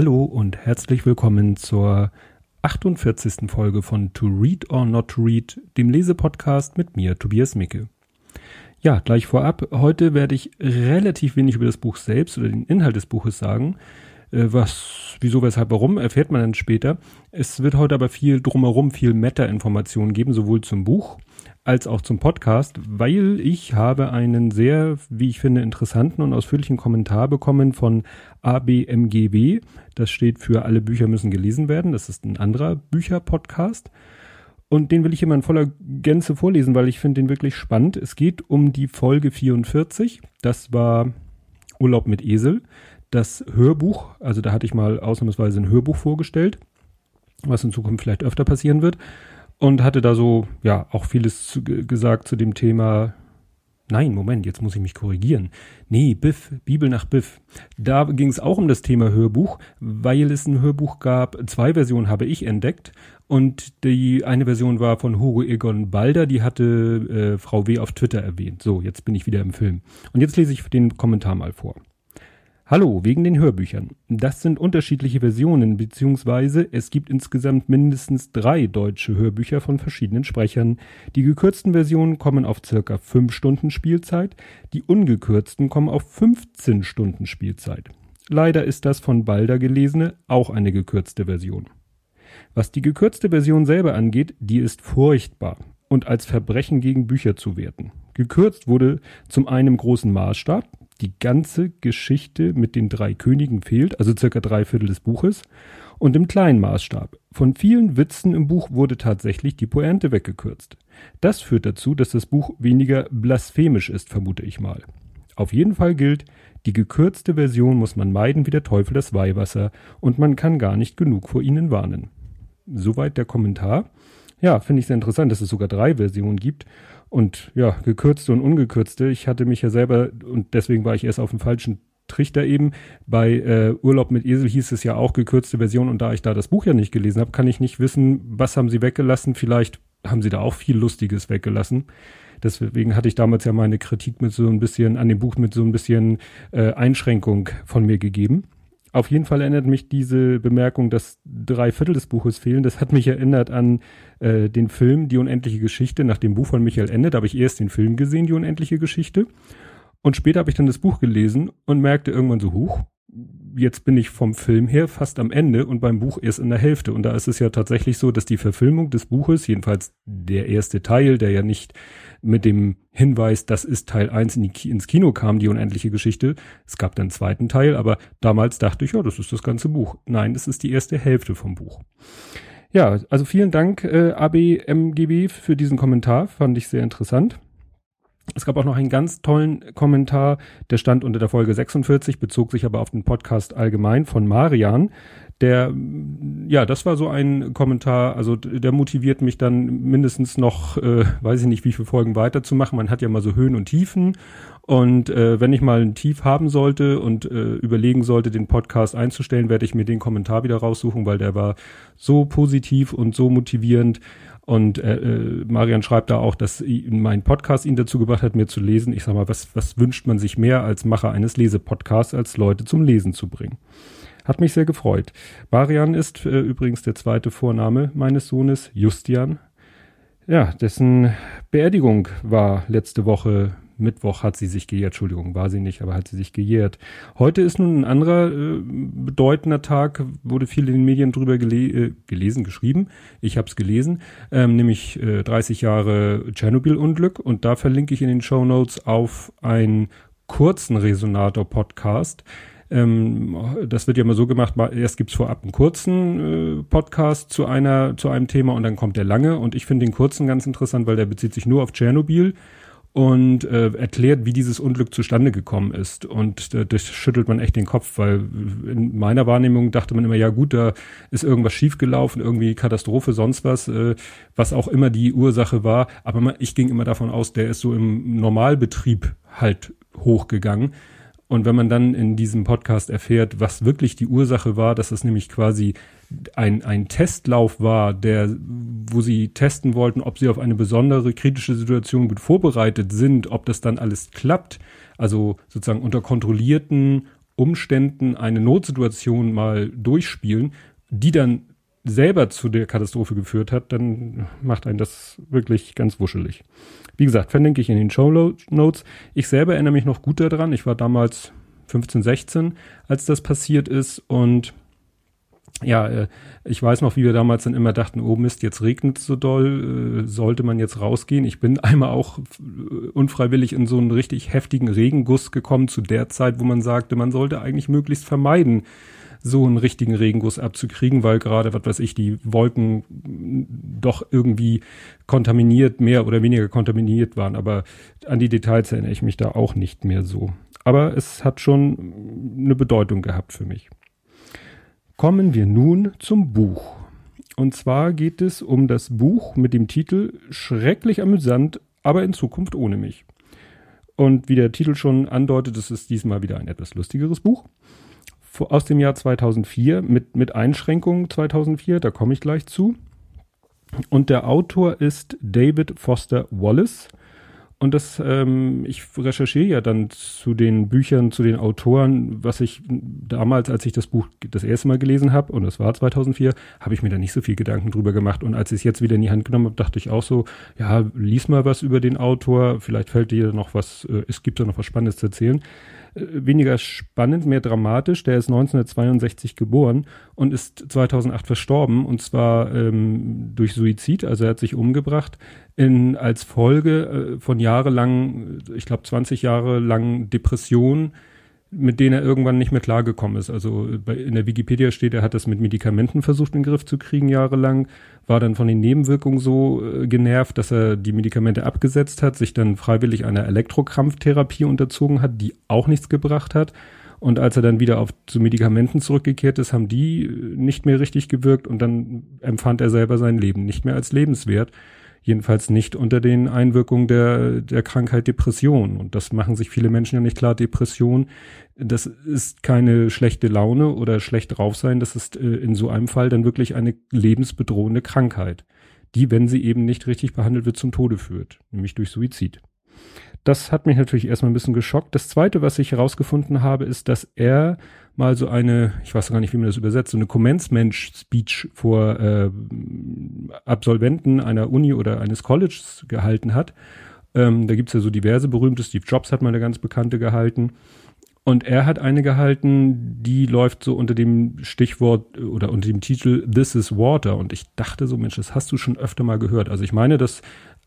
Hallo und herzlich willkommen zur 48. Folge von To Read or Not to Read, dem Lesepodcast mit mir, Tobias Micke. Ja, gleich vorab, heute werde ich relativ wenig über das Buch selbst oder den Inhalt des Buches sagen. Äh, was, wieso, weshalb, warum, erfährt man dann später. Es wird heute aber viel drumherum, viel Meta-Informationen geben, sowohl zum Buch als auch zum Podcast, weil ich habe einen sehr, wie ich finde, interessanten und ausführlichen Kommentar bekommen von ABMGB. Das steht für Alle Bücher müssen gelesen werden. Das ist ein anderer Bücher-Podcast. Und den will ich immer in voller Gänze vorlesen, weil ich finde den wirklich spannend. Es geht um die Folge 44. Das war Urlaub mit Esel. Das Hörbuch, also da hatte ich mal ausnahmsweise ein Hörbuch vorgestellt, was in Zukunft vielleicht öfter passieren wird und hatte da so, ja, auch vieles zu, gesagt zu dem Thema. Nein, Moment, jetzt muss ich mich korrigieren. Nee, Biff, Bibel nach Biff. Da ging es auch um das Thema Hörbuch, weil es ein Hörbuch gab. Zwei Versionen habe ich entdeckt. Und die eine Version war von Hugo Egon Balder, die hatte äh, Frau W. auf Twitter erwähnt. So, jetzt bin ich wieder im Film. Und jetzt lese ich den Kommentar mal vor. Hallo, wegen den Hörbüchern. Das sind unterschiedliche Versionen, beziehungsweise es gibt insgesamt mindestens drei deutsche Hörbücher von verschiedenen Sprechern. Die gekürzten Versionen kommen auf circa fünf Stunden Spielzeit, die ungekürzten kommen auf 15 Stunden Spielzeit. Leider ist das von Balder gelesene auch eine gekürzte Version. Was die gekürzte Version selber angeht, die ist furchtbar und als Verbrechen gegen Bücher zu werten. Gekürzt wurde zum einen großen Maßstab, die ganze Geschichte mit den drei Königen fehlt, also circa drei Viertel des Buches, und im kleinen Maßstab. Von vielen Witzen im Buch wurde tatsächlich die Pointe weggekürzt. Das führt dazu, dass das Buch weniger blasphemisch ist, vermute ich mal. Auf jeden Fall gilt, die gekürzte Version muss man meiden wie der Teufel das Weihwasser und man kann gar nicht genug vor ihnen warnen. Soweit der Kommentar. Ja, finde ich sehr interessant, dass es sogar drei Versionen gibt und ja, gekürzte und ungekürzte. Ich hatte mich ja selber, und deswegen war ich erst auf dem falschen Trichter eben. Bei äh, Urlaub mit Esel hieß es ja auch gekürzte Version und da ich da das Buch ja nicht gelesen habe, kann ich nicht wissen, was haben sie weggelassen. Vielleicht haben sie da auch viel Lustiges weggelassen. Deswegen hatte ich damals ja meine Kritik mit so ein bisschen an dem Buch mit so ein bisschen äh, Einschränkung von mir gegeben. Auf jeden Fall erinnert mich diese Bemerkung, dass drei Viertel des Buches fehlen. Das hat mich erinnert an äh, den Film Die unendliche Geschichte. Nach dem Buch von Michael Ende, habe ich erst den Film gesehen, Die unendliche Geschichte. Und später habe ich dann das Buch gelesen und merkte irgendwann so, huch, jetzt bin ich vom Film her fast am Ende und beim Buch erst in der Hälfte. Und da ist es ja tatsächlich so, dass die Verfilmung des Buches, jedenfalls der erste Teil, der ja nicht mit dem Hinweis, das ist Teil 1 in ins Kino kam, die unendliche Geschichte. Es gab dann einen zweiten Teil, aber damals dachte ich, ja, das ist das ganze Buch. Nein, das ist die erste Hälfte vom Buch. Ja, also vielen Dank, äh, ABMGB, für diesen Kommentar. Fand ich sehr interessant. Es gab auch noch einen ganz tollen Kommentar, der stand unter der Folge 46, bezog sich aber auf den Podcast allgemein von Marian der, ja, das war so ein Kommentar, also der motiviert mich dann mindestens noch, äh, weiß ich nicht, wie viele Folgen weiterzumachen. Man hat ja mal so Höhen und Tiefen. Und äh, wenn ich mal ein Tief haben sollte und äh, überlegen sollte, den Podcast einzustellen, werde ich mir den Kommentar wieder raussuchen, weil der war so positiv und so motivierend. Und äh, äh, Marian schreibt da auch, dass mein Podcast ihn dazu gebracht hat, mir zu lesen. Ich sag mal, was, was wünscht man sich mehr als Macher eines Lesepodcasts, als Leute zum Lesen zu bringen? Hat mich sehr gefreut. Marian ist äh, übrigens der zweite Vorname meines Sohnes, Justian. Ja, dessen Beerdigung war letzte Woche Mittwoch hat sie sich gejährt, Entschuldigung, war sie nicht, aber hat sie sich gejährt. Heute ist nun ein anderer äh, bedeutender Tag, wurde viel in den Medien drüber gele äh, gelesen, geschrieben. Ich habe es gelesen, ähm, nämlich äh, 30 Jahre Tschernobyl-Unglück und da verlinke ich in den Show Notes auf einen kurzen Resonator-Podcast, ähm, das wird ja immer so gemacht, erst gibt's vorab einen kurzen äh, Podcast zu einer, zu einem Thema und dann kommt der lange. Und ich finde den kurzen ganz interessant, weil der bezieht sich nur auf Tschernobyl und äh, erklärt, wie dieses Unglück zustande gekommen ist. Und äh, das schüttelt man echt den Kopf, weil in meiner Wahrnehmung dachte man immer, ja gut, da ist irgendwas schiefgelaufen, irgendwie Katastrophe, sonst was, äh, was auch immer die Ursache war. Aber man, ich ging immer davon aus, der ist so im Normalbetrieb halt hochgegangen. Und wenn man dann in diesem Podcast erfährt, was wirklich die Ursache war, dass es nämlich quasi ein, ein Testlauf war, der, wo sie testen wollten, ob sie auf eine besondere kritische Situation gut vorbereitet sind, ob das dann alles klappt, also sozusagen unter kontrollierten Umständen eine Notsituation mal durchspielen, die dann selber zu der Katastrophe geführt hat, dann macht einen das wirklich ganz wuschelig. Wie gesagt, verlinke ich in den Show Notes. Ich selber erinnere mich noch gut daran. Ich war damals 15, 16, als das passiert ist und ja, äh, ich weiß noch, wie wir damals dann immer dachten, oh Mist, jetzt regnet es so doll, äh, sollte man jetzt rausgehen. Ich bin einmal auch äh, unfreiwillig in so einen richtig heftigen Regenguss gekommen zu der Zeit, wo man sagte, man sollte eigentlich möglichst vermeiden, so einen richtigen Regenguss abzukriegen, weil gerade, was weiß ich, die Wolken doch irgendwie kontaminiert, mehr oder weniger kontaminiert waren. Aber an die Details erinnere ich mich da auch nicht mehr so. Aber es hat schon eine Bedeutung gehabt für mich. Kommen wir nun zum Buch. Und zwar geht es um das Buch mit dem Titel Schrecklich amüsant, aber in Zukunft ohne mich. Und wie der Titel schon andeutet, es ist diesmal wieder ein etwas lustigeres Buch. Aus dem Jahr 2004 mit, mit Einschränkungen 2004, da komme ich gleich zu. Und der Autor ist David Foster Wallace. Und das, ähm, ich recherchiere ja dann zu den Büchern, zu den Autoren, was ich damals, als ich das Buch das erste Mal gelesen habe, und das war 2004, habe ich mir da nicht so viel Gedanken drüber gemacht. Und als ich es jetzt wieder in die Hand genommen habe, dachte ich auch so, ja, lies mal was über den Autor, vielleicht fällt dir noch was, äh, es gibt da noch was Spannendes zu erzählen weniger spannend, mehr dramatisch. Der ist 1962 geboren und ist 2008 verstorben und zwar ähm, durch Suizid, also er hat sich umgebracht in, als Folge äh, von jahrelang, ich glaube 20 Jahre lang Depression mit denen er irgendwann nicht mehr klargekommen ist. Also bei, in der Wikipedia steht, er hat das mit Medikamenten versucht in den Griff zu kriegen jahrelang, war dann von den Nebenwirkungen so äh, genervt, dass er die Medikamente abgesetzt hat, sich dann freiwillig einer Elektrokrampftherapie unterzogen hat, die auch nichts gebracht hat. Und als er dann wieder auf zu Medikamenten zurückgekehrt ist, haben die äh, nicht mehr richtig gewirkt und dann empfand er selber sein Leben nicht mehr als lebenswert. Jedenfalls nicht unter den Einwirkungen der, der Krankheit Depression. Und das machen sich viele Menschen ja nicht klar. Depression, das ist keine schlechte Laune oder schlecht drauf sein. Das ist äh, in so einem Fall dann wirklich eine lebensbedrohende Krankheit, die, wenn sie eben nicht richtig behandelt wird, zum Tode führt, nämlich durch Suizid. Das hat mich natürlich erstmal ein bisschen geschockt. Das zweite, was ich herausgefunden habe, ist, dass er mal so eine, ich weiß gar nicht, wie man das übersetzt, so eine Commencement-Speech vor äh, Absolventen einer Uni oder eines Colleges gehalten hat. Ähm, da gibt's ja so diverse berühmte, Steve Jobs hat mal eine ganz bekannte gehalten. Und er hat eine gehalten, die läuft so unter dem Stichwort oder unter dem Titel This is Water. Und ich dachte so, Mensch, das hast du schon öfter mal gehört. Also ich meine, dass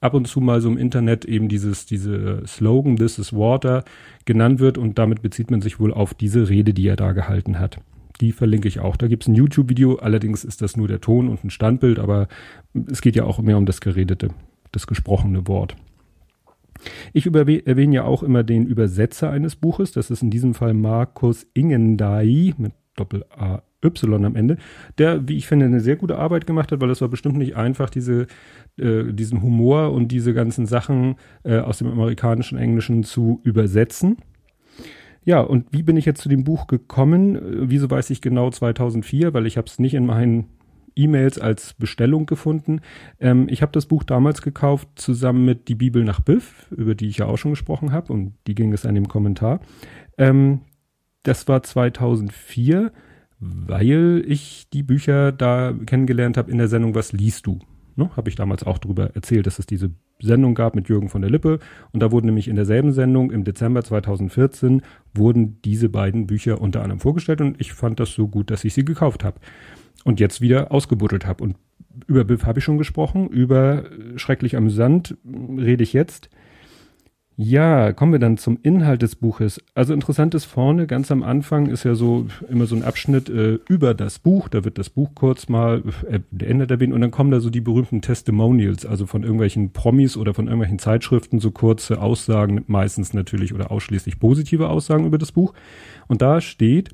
ab und zu mal so im Internet eben dieses, diese Slogan This is Water genannt wird und damit bezieht man sich wohl auf diese Rede, die er da gehalten hat. Die verlinke ich auch. Da gibt es ein YouTube-Video, allerdings ist das nur der Ton und ein Standbild, aber es geht ja auch mehr um das geredete, das gesprochene Wort. Ich erwähne ja auch immer den Übersetzer eines Buches. Das ist in diesem Fall Markus Ingendai mit Doppel-A Y am Ende, der, wie ich finde, eine sehr gute Arbeit gemacht hat, weil es war bestimmt nicht einfach, diese, äh, diesen Humor und diese ganzen Sachen äh, aus dem amerikanischen Englischen zu übersetzen. Ja, und wie bin ich jetzt zu dem Buch gekommen? Äh, wieso weiß ich genau 2004? Weil ich habe es nicht in meinen E-Mails als Bestellung gefunden. Ähm, ich habe das Buch damals gekauft zusammen mit Die Bibel nach Biff, über die ich ja auch schon gesprochen habe und die ging es an dem Kommentar. Ähm, das war 2004 weil ich die Bücher da kennengelernt habe in der Sendung Was liest du? Ne, habe ich damals auch darüber erzählt, dass es diese Sendung gab mit Jürgen von der Lippe. Und da wurden nämlich in derselben Sendung im Dezember 2014 wurden diese beiden Bücher unter anderem vorgestellt und ich fand das so gut, dass ich sie gekauft habe. Und jetzt wieder ausgebuddelt habe. Und über Biff habe ich schon gesprochen, über Schrecklich amüsant rede ich jetzt. Ja, kommen wir dann zum Inhalt des Buches. Also interessant ist vorne, ganz am Anfang ist ja so immer so ein Abschnitt äh, über das Buch. Da wird das Buch kurz mal äh, beendet erwähnt und dann kommen da so die berühmten Testimonials, also von irgendwelchen Promis oder von irgendwelchen Zeitschriften, so kurze Aussagen, meistens natürlich oder ausschließlich positive Aussagen über das Buch. Und da steht,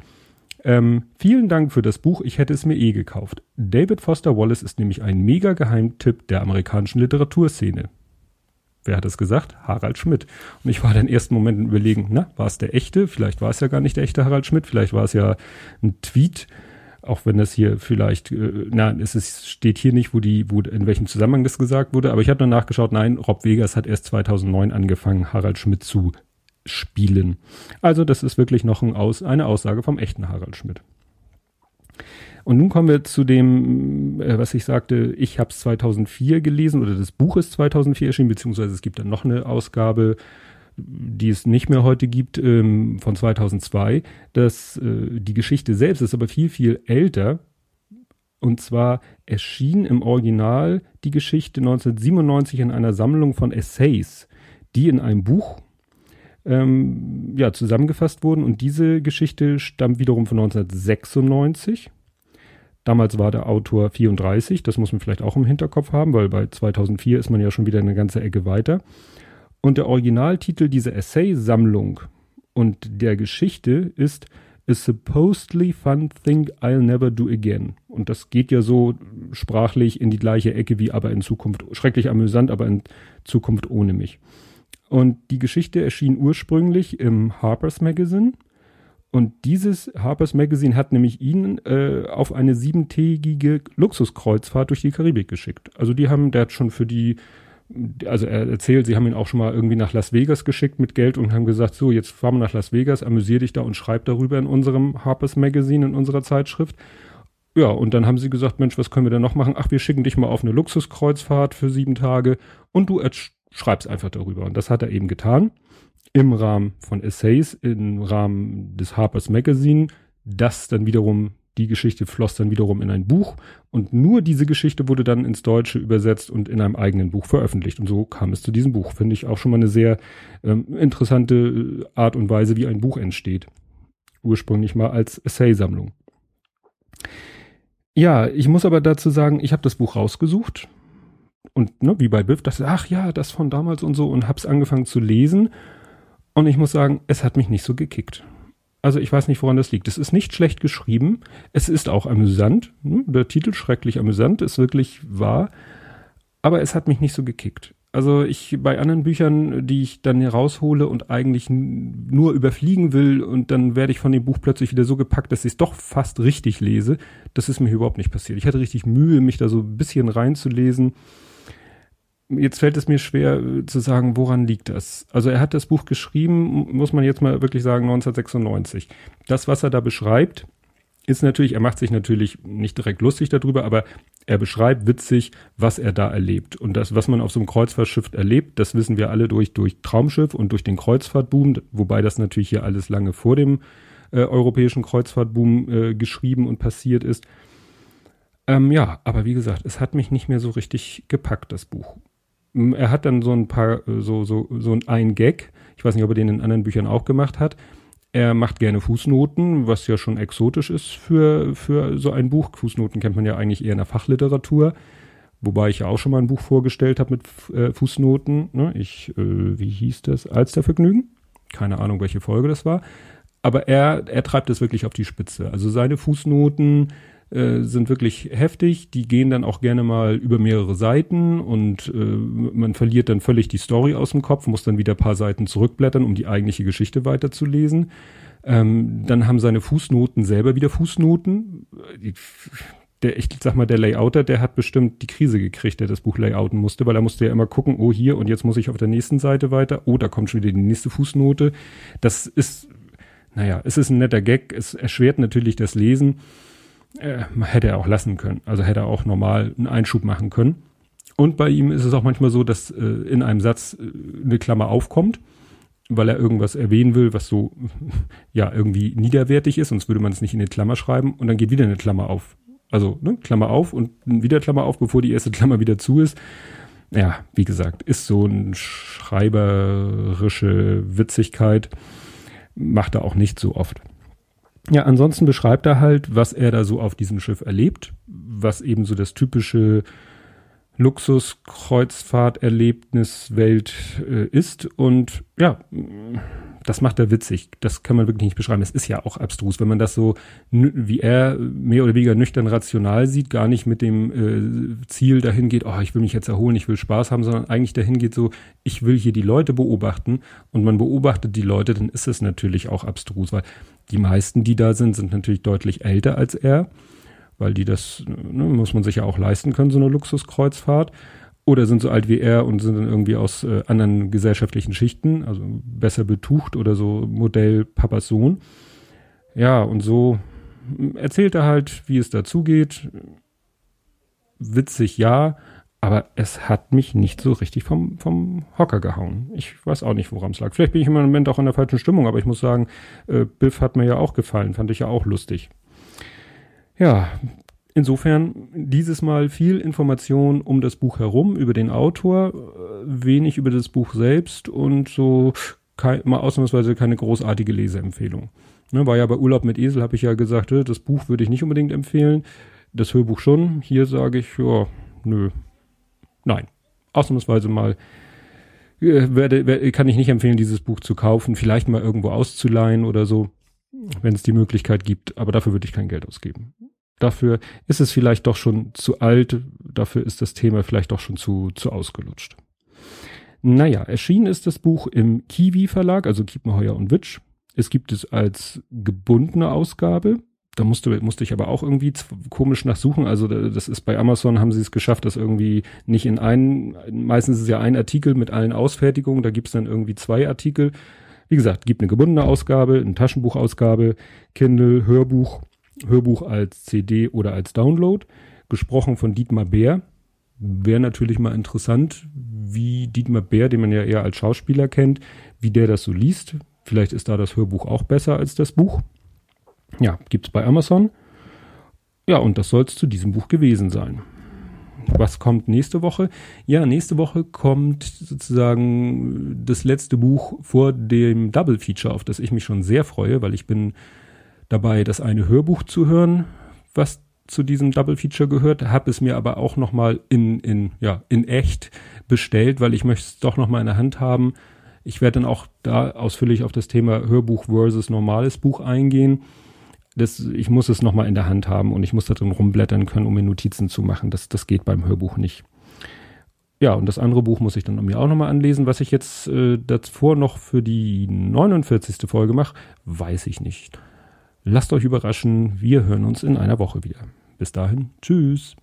ähm, vielen Dank für das Buch, ich hätte es mir eh gekauft. David Foster Wallace ist nämlich ein mega Geheimtipp der amerikanischen Literaturszene. Wer hat es gesagt? Harald Schmidt. Und ich war dann ersten Moment überlegen, na, war es der echte? Vielleicht war es ja gar nicht der echte Harald Schmidt, vielleicht war es ja ein Tweet, auch wenn das hier vielleicht, äh, na, es ist, steht hier nicht, wo die, wo, in welchem Zusammenhang das gesagt wurde, aber ich habe dann nachgeschaut, nein, Rob Vegas hat erst 2009 angefangen, Harald Schmidt zu spielen. Also das ist wirklich noch ein Aus, eine Aussage vom echten Harald Schmidt. Und nun kommen wir zu dem, äh, was ich sagte, ich habe es 2004 gelesen oder das Buch ist 2004 erschienen, beziehungsweise es gibt dann noch eine Ausgabe, die es nicht mehr heute gibt, ähm, von 2002. Das, äh, die Geschichte selbst ist aber viel, viel älter. Und zwar erschien im Original die Geschichte 1997 in einer Sammlung von Essays, die in einem Buch ähm, ja, zusammengefasst wurden. Und diese Geschichte stammt wiederum von 1996. Damals war der Autor 34, das muss man vielleicht auch im Hinterkopf haben, weil bei 2004 ist man ja schon wieder eine ganze Ecke weiter. Und der Originaltitel dieser Essay-Sammlung und der Geschichte ist A Supposedly Fun Thing I'll Never Do Again. Und das geht ja so sprachlich in die gleiche Ecke wie aber in Zukunft, schrecklich amüsant, aber in Zukunft ohne mich. Und die Geschichte erschien ursprünglich im Harper's Magazine und dieses Harper's Magazine hat nämlich ihn äh, auf eine siebentägige Luxuskreuzfahrt durch die Karibik geschickt. Also die haben, der hat schon für die, also er erzählt, sie haben ihn auch schon mal irgendwie nach Las Vegas geschickt mit Geld und haben gesagt, so, jetzt fahren wir nach Las Vegas, amüsier dich da und schreib darüber in unserem Harper's Magazine, in unserer Zeitschrift. Ja, und dann haben sie gesagt, Mensch, was können wir denn noch machen? Ach, wir schicken dich mal auf eine Luxuskreuzfahrt für sieben Tage und du schreibst einfach darüber. Und das hat er eben getan im Rahmen von Essays, im Rahmen des Harper's Magazine. Das dann wiederum, die Geschichte floss dann wiederum in ein Buch und nur diese Geschichte wurde dann ins Deutsche übersetzt und in einem eigenen Buch veröffentlicht. Und so kam es zu diesem Buch. Finde ich auch schon mal eine sehr ähm, interessante äh, Art und Weise, wie ein Buch entsteht. Ursprünglich mal als Essaysammlung. Ja, ich muss aber dazu sagen, ich habe das Buch rausgesucht und ne, wie bei Biff, das ach ja, das von damals und so und hab's angefangen zu lesen und ich muss sagen, es hat mich nicht so gekickt. Also ich weiß nicht, woran das liegt. Es ist nicht schlecht geschrieben. Es ist auch amüsant. Hm, der Titel schrecklich amüsant ist wirklich wahr. Aber es hat mich nicht so gekickt. Also ich bei anderen Büchern, die ich dann heraushole und eigentlich nur überfliegen will und dann werde ich von dem Buch plötzlich wieder so gepackt, dass ich es doch fast richtig lese. Das ist mir überhaupt nicht passiert. Ich hatte richtig Mühe, mich da so ein bisschen reinzulesen jetzt fällt es mir schwer äh, zu sagen, woran liegt das? Also er hat das Buch geschrieben, muss man jetzt mal wirklich sagen, 1996. Das, was er da beschreibt, ist natürlich, er macht sich natürlich nicht direkt lustig darüber, aber er beschreibt witzig, was er da erlebt. Und das, was man auf so einem Kreuzfahrtschiff erlebt, das wissen wir alle durch, durch Traumschiff und durch den Kreuzfahrtboom, wobei das natürlich hier alles lange vor dem äh, europäischen Kreuzfahrtboom äh, geschrieben und passiert ist. Ähm, ja, aber wie gesagt, es hat mich nicht mehr so richtig gepackt, das Buch er hat dann so ein paar, äh, so, so, so ein Gag. Ich weiß nicht, ob er den in anderen Büchern auch gemacht hat. Er macht gerne Fußnoten, was ja schon exotisch ist für, für so ein Buch. Fußnoten kennt man ja eigentlich eher in der Fachliteratur. Wobei ich ja auch schon mal ein Buch vorgestellt habe mit äh, Fußnoten. Ne? Ich, äh, wie hieß das? Alstervergnügen? Keine Ahnung, welche Folge das war. Aber er, er treibt es wirklich auf die Spitze. Also seine Fußnoten, äh, sind wirklich heftig. Die gehen dann auch gerne mal über mehrere Seiten und äh, man verliert dann völlig die Story aus dem Kopf, muss dann wieder paar Seiten zurückblättern, um die eigentliche Geschichte weiterzulesen. Ähm, dann haben seine Fußnoten selber wieder Fußnoten. Der, ich sag mal, der Layouter, der hat bestimmt die Krise gekriegt, der das Buch layouten musste, weil er musste ja immer gucken, oh hier und jetzt muss ich auf der nächsten Seite weiter, oh, da kommt schon wieder die nächste Fußnote. Das ist, naja, es ist ein netter Gag, es erschwert natürlich das Lesen äh, hätte er auch lassen können. Also hätte er auch normal einen Einschub machen können. Und bei ihm ist es auch manchmal so, dass äh, in einem Satz äh, eine Klammer aufkommt, weil er irgendwas erwähnen will, was so ja irgendwie niederwertig ist, sonst würde man es nicht in eine Klammer schreiben und dann geht wieder eine Klammer auf. Also ne, Klammer auf und wieder Klammer auf, bevor die erste Klammer wieder zu ist. Ja, wie gesagt, ist so ein schreiberische Witzigkeit, macht er auch nicht so oft. Ja, ansonsten beschreibt er halt, was er da so auf diesem Schiff erlebt, was eben so das typische Luxus-Kreuzfahrt-Erlebniswelt äh, ist. Und ja, das macht er witzig. Das kann man wirklich nicht beschreiben. Es ist ja auch abstrus, wenn man das so, wie er mehr oder weniger nüchtern rational sieht, gar nicht mit dem äh, Ziel dahin geht, oh, ich will mich jetzt erholen, ich will Spaß haben, sondern eigentlich dahin geht so, ich will hier die Leute beobachten und man beobachtet die Leute, dann ist es natürlich auch abstrus, weil die meisten, die da sind, sind natürlich deutlich älter als er, weil die das, ne, muss man sich ja auch leisten können, so eine Luxuskreuzfahrt. oder sind so alt wie er und sind dann irgendwie aus äh, anderen gesellschaftlichen Schichten, also besser betucht oder so Modell Papas Sohn. Ja, und so erzählt er halt, wie es dazugeht. Witzig, ja, aber es hat mich nicht so richtig vom, vom Hocker gehauen. Ich weiß auch nicht, woran es lag. Vielleicht bin ich im Moment auch in der falschen Stimmung, aber ich muss sagen, äh, Biff hat mir ja auch gefallen, fand ich ja auch lustig. Ja, insofern dieses Mal viel Information um das Buch herum, über den Autor, äh, wenig über das Buch selbst und so kein, mal ausnahmsweise keine großartige Leseempfehlung. Ne, war ja bei Urlaub mit Esel, habe ich ja gesagt, äh, das Buch würde ich nicht unbedingt empfehlen. Das Hörbuch schon. Hier sage ich, ja, nö, Nein. Ausnahmsweise mal äh, werde, kann ich nicht empfehlen, dieses Buch zu kaufen, vielleicht mal irgendwo auszuleihen oder so, wenn es die Möglichkeit gibt, aber dafür würde ich kein Geld ausgeben. Dafür ist es vielleicht doch schon zu alt, dafür ist das Thema vielleicht doch schon zu, zu ausgelutscht. Naja, erschienen ist das Buch im Kiwi Verlag, also Kiepenheuer und Witsch. Es gibt es als gebundene Ausgabe da musste, musste ich aber auch irgendwie komisch nachsuchen. Also das ist bei Amazon haben sie es geschafft, das irgendwie nicht in einen, meistens ist es ja ein Artikel mit allen Ausfertigungen, da gibt's dann irgendwie zwei Artikel. Wie gesagt, gibt eine gebundene Ausgabe, eine Taschenbuchausgabe, Kindle, Hörbuch, Hörbuch als CD oder als Download, gesprochen von Dietmar Bär. Wäre natürlich mal interessant, wie Dietmar Bär, den man ja eher als Schauspieler kennt, wie der das so liest. Vielleicht ist da das Hörbuch auch besser als das Buch. Ja, gibt's bei Amazon. Ja, und das soll es zu diesem Buch gewesen sein. Was kommt nächste Woche? Ja, nächste Woche kommt sozusagen das letzte Buch vor dem Double Feature, auf das ich mich schon sehr freue, weil ich bin dabei, das eine Hörbuch zu hören, was zu diesem Double Feature gehört, habe es mir aber auch nochmal in, in, ja, in echt bestellt, weil ich möchte es doch nochmal in der Hand haben. Ich werde dann auch da ausführlich auf das Thema Hörbuch versus normales Buch eingehen das, ich muss es nochmal in der Hand haben und ich muss da drin rumblättern können, um mir Notizen zu machen. Das, das geht beim Hörbuch nicht. Ja, und das andere Buch muss ich dann mir auch nochmal anlesen. Was ich jetzt äh, davor noch für die 49. Folge mache, weiß ich nicht. Lasst euch überraschen. Wir hören uns in einer Woche wieder. Bis dahin. Tschüss.